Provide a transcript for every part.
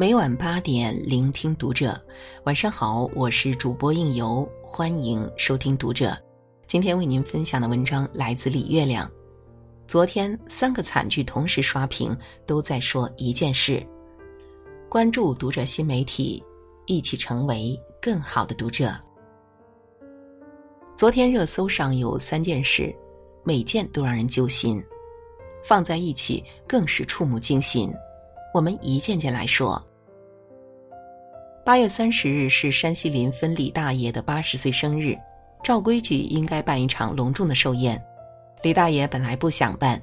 每晚八点，聆听读者。晚上好，我是主播应由，欢迎收听读者。今天为您分享的文章来自李月亮。昨天三个惨剧同时刷屏，都在说一件事：关注读者新媒体，一起成为更好的读者。昨天热搜上有三件事，每件都让人揪心，放在一起更是触目惊心。我们一件件来说。八月三十日是山西临汾李大爷的八十岁生日，照规矩应该办一场隆重的寿宴。李大爷本来不想办，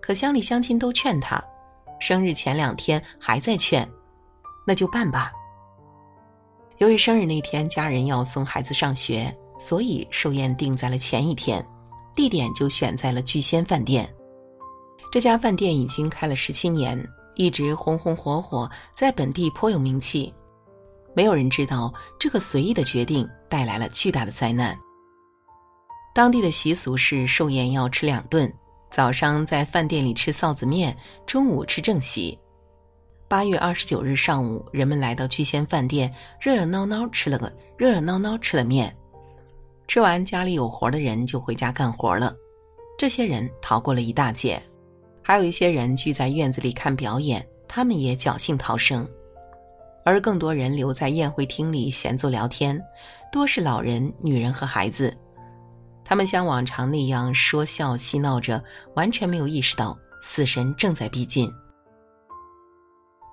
可乡里乡亲都劝他，生日前两天还在劝，那就办吧。由于生日那天家人要送孩子上学，所以寿宴定在了前一天，地点就选在了聚仙饭店。这家饭店已经开了十七年，一直红红火火，在本地颇有名气。没有人知道，这个随意的决定带来了巨大的灾难。当地的习俗是寿宴要吃两顿，早上在饭店里吃臊子面，中午吃正席。八月二十九日上午，人们来到聚仙饭店，热热闹闹吃了个热热闹闹吃了面。吃完，家里有活的人就回家干活了。这些人逃过了一大劫，还有一些人聚在院子里看表演，他们也侥幸逃生。而更多人留在宴会厅里闲坐聊天，多是老人、女人和孩子。他们像往常那样说笑嬉闹着，完全没有意识到死神正在逼近。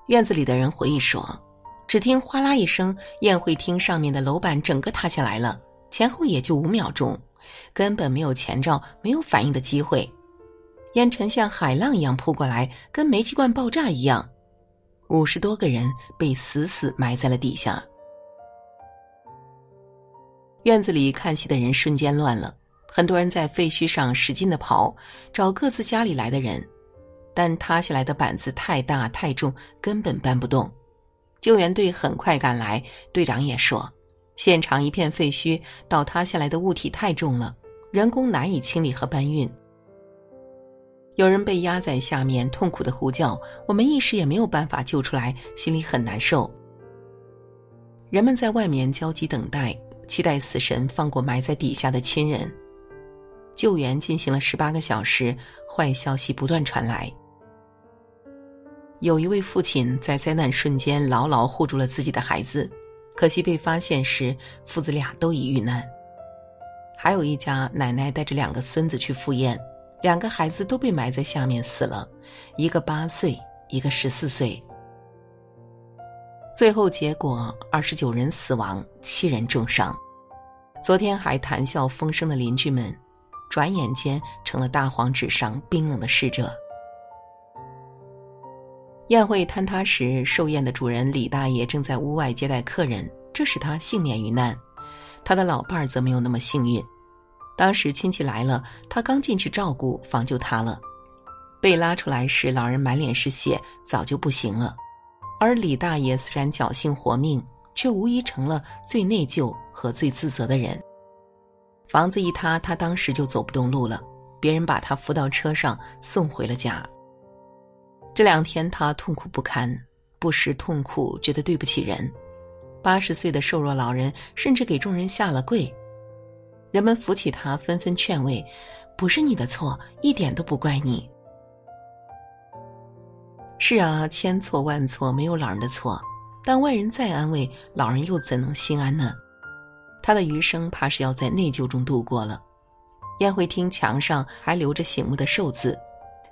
院子里的人回忆说：“只听哗啦一声，宴会厅上面的楼板整个塌下来了，前后也就五秒钟，根本没有前兆、没有反应的机会。烟尘像海浪一样扑过来，跟煤气罐爆炸一样。”五十多个人被死死埋在了底下。院子里看戏的人瞬间乱了，很多人在废墟上使劲的刨，找各自家里来的人，但塌下来的板子太大太重，根本搬不动。救援队很快赶来，队长也说，现场一片废墟，倒塌下来的物体太重了，人工难以清理和搬运。有人被压在下面，痛苦的呼叫，我们一时也没有办法救出来，心里很难受。人们在外面焦急等待，期待死神放过埋在底下的亲人。救援进行了十八个小时，坏消息不断传来。有一位父亲在灾难瞬间牢牢护住了自己的孩子，可惜被发现时，父子俩都已遇难。还有一家奶奶带着两个孙子去赴宴。两个孩子都被埋在下面死了，一个八岁，一个十四岁。最后结果，二十九人死亡，七人重伤。昨天还谈笑风生的邻居们，转眼间成了大黄纸上冰冷的逝者。宴会坍塌时，寿宴的主人李大爷正在屋外接待客人，这使他幸免于难。他的老伴儿则没有那么幸运。当时亲戚来了，他刚进去照顾，房就塌了。被拉出来时，老人满脸是血，早就不行了。而李大爷虽然侥幸活命，却无疑成了最内疚和最自责的人。房子一塌，他当时就走不动路了，别人把他扶到车上送回了家。这两天他痛苦不堪，不时痛苦，觉得对不起人。八十岁的瘦弱老人甚至给众人下了跪。人们扶起他，纷纷劝慰：“不是你的错，一点都不怪你。”是啊，千错万错，没有老人的错。但外人再安慰，老人又怎能心安呢？他的余生怕是要在内疚中度过了。宴会厅墙上还留着醒目的寿字。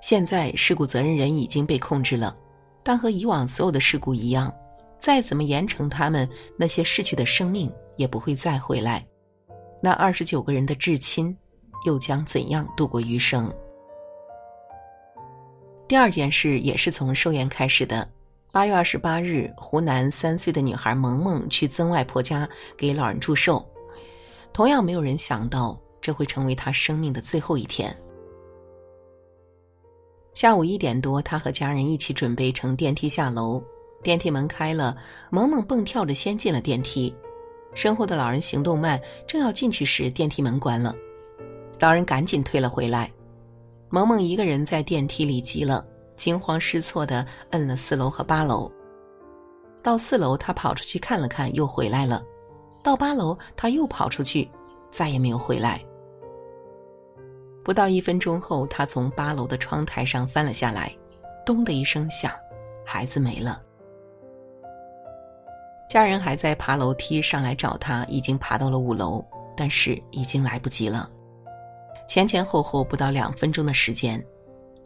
现在事故责任人已经被控制了，但和以往所有的事故一样，再怎么严惩他们，那些逝去的生命也不会再回来。那二十九个人的至亲，又将怎样度过余生？第二件事也是从寿宴开始的。八月二十八日，湖南三岁的女孩萌萌去曾外婆家给老人祝寿，同样没有人想到这会成为她生命的最后一天。下午一点多，她和家人一起准备乘电梯下楼，电梯门开了，萌萌蹦跳着先进了电梯。身后的老人行动慢，正要进去时，电梯门关了，老人赶紧退了回来。萌萌一个人在电梯里急了，惊慌失措的摁了四楼和八楼。到四楼，他跑出去看了看，又回来了；到八楼，他又跑出去，再也没有回来。不到一分钟后，他从八楼的窗台上翻了下来，咚的一声响，孩子没了。家人还在爬楼梯上来找他，已经爬到了五楼，但是已经来不及了。前前后后不到两分钟的时间，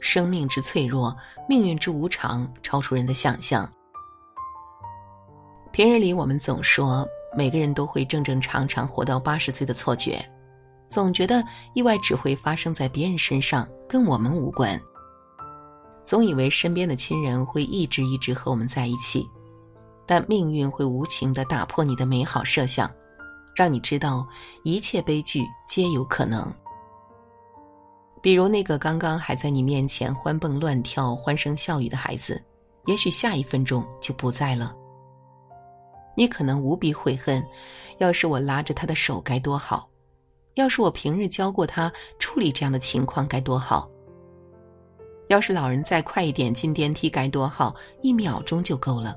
生命之脆弱，命运之无常，超出人的想象。平日里我们总说每个人都会正正常常活到八十岁的错觉。总觉得意外只会发生在别人身上，跟我们无关。总以为身边的亲人会一直一直和我们在一起，但命运会无情的打破你的美好设想，让你知道一切悲剧皆有可能。比如那个刚刚还在你面前欢蹦乱跳、欢声笑语的孩子，也许下一分钟就不在了。你可能无比悔恨，要是我拉着他的手该多好。要是我平日教过他处理这样的情况该多好。要是老人再快一点进电梯该多好，一秒钟就够了。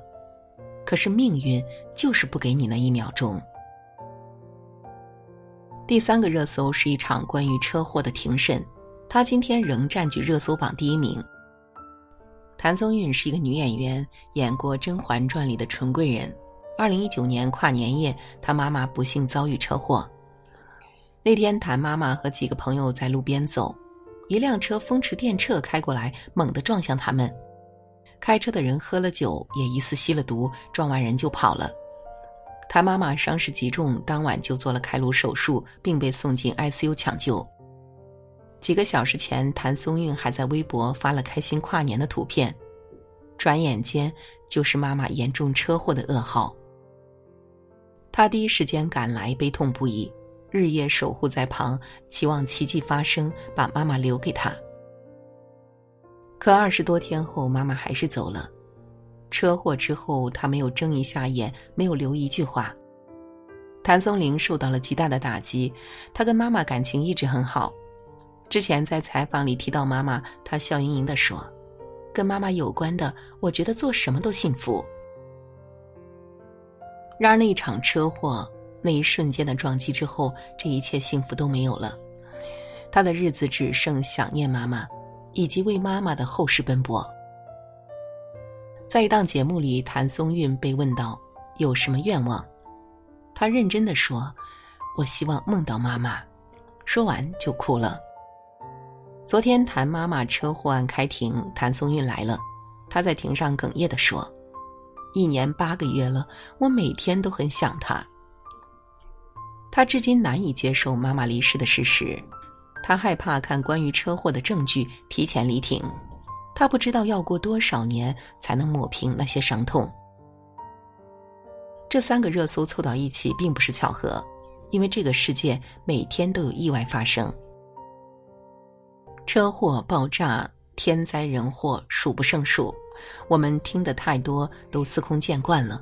可是命运就是不给你那一秒钟。第三个热搜是一场关于车祸的庭审，他今天仍占据热搜榜第一名。谭松韵是一个女演员，演过《甄嬛传》里的纯贵人。二零一九年跨年夜，她妈妈不幸遭遇车祸。那天，谭妈妈和几个朋友在路边走，一辆车风驰电掣开过来，猛地撞向他们。开车的人喝了酒，也疑似吸了毒，撞完人就跑了。谭妈妈伤势极重，当晚就做了开颅手术，并被送进 ICU 抢救。几个小时前，谭松韵还在微博发了开心跨年的图片，转眼间就是妈妈严重车祸的噩耗。他第一时间赶来，悲痛不已。日夜守护在旁，期望奇迹发生，把妈妈留给他。可二十多天后，妈妈还是走了。车祸之后，他没有睁一下眼，没有留一句话。谭松龄受到了极大的打击，他跟妈妈感情一直很好。之前在采访里提到妈妈，他笑盈盈地说：“跟妈妈有关的，我觉得做什么都幸福。”然而那一场车祸。那一瞬间的撞击之后，这一切幸福都没有了。他的日子只剩想念妈妈，以及为妈妈的后事奔波。在一档节目里，谭松韵被问到有什么愿望，她认真的说：“我希望梦到妈妈。”说完就哭了。昨天谭妈妈车祸案开庭，谭松韵来了，她在庭上哽咽的说：“一年八个月了，我每天都很想她。”他至今难以接受妈妈离世的事实，他害怕看关于车祸的证据，提前离庭。他不知道要过多少年才能抹平那些伤痛。这三个热搜凑到一起并不是巧合，因为这个世界每天都有意外发生，车祸、爆炸、天灾人祸数不胜数，我们听得太多，都司空见惯了。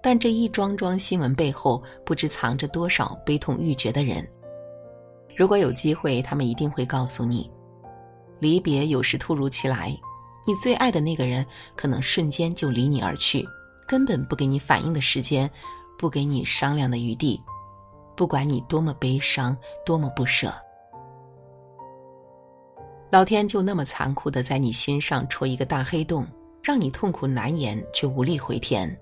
但这一桩桩新闻背后，不知藏着多少悲痛欲绝的人。如果有机会，他们一定会告诉你：离别有时突如其来，你最爱的那个人可能瞬间就离你而去，根本不给你反应的时间，不给你商量的余地。不管你多么悲伤，多么不舍，老天就那么残酷的在你心上戳一个大黑洞，让你痛苦难言，却无力回天。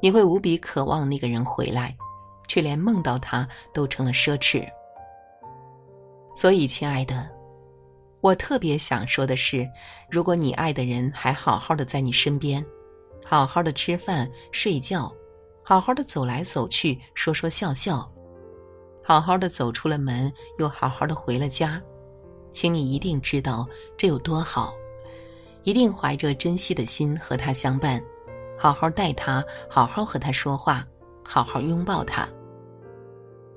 你会无比渴望那个人回来，却连梦到他都成了奢侈。所以，亲爱的，我特别想说的是，如果你爱的人还好好的在你身边，好好的吃饭睡觉，好好的走来走去说说笑笑，好好的走出了门，又好好的回了家，请你一定知道这有多好，一定怀着珍惜的心和他相伴。好好待他，好好和他说话，好好拥抱他，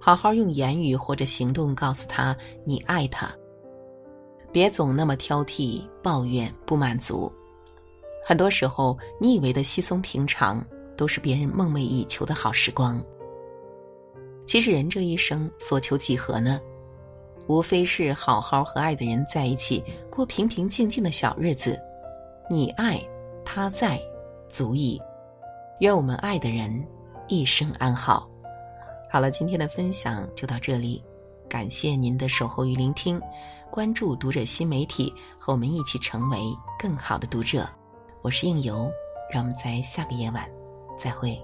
好好用言语或者行动告诉他你爱他。别总那么挑剔、抱怨、不满足。很多时候，你以为的稀松平常，都是别人梦寐以求的好时光。其实，人这一生所求几何呢？无非是好好和爱的人在一起，过平平静静的小日子。你爱，他在。足矣。愿我们爱的人一生安好。好了，今天的分享就到这里，感谢您的守候与聆听。关注读者新媒体，和我们一起成为更好的读者。我是应由，让我们在下个夜晚再会。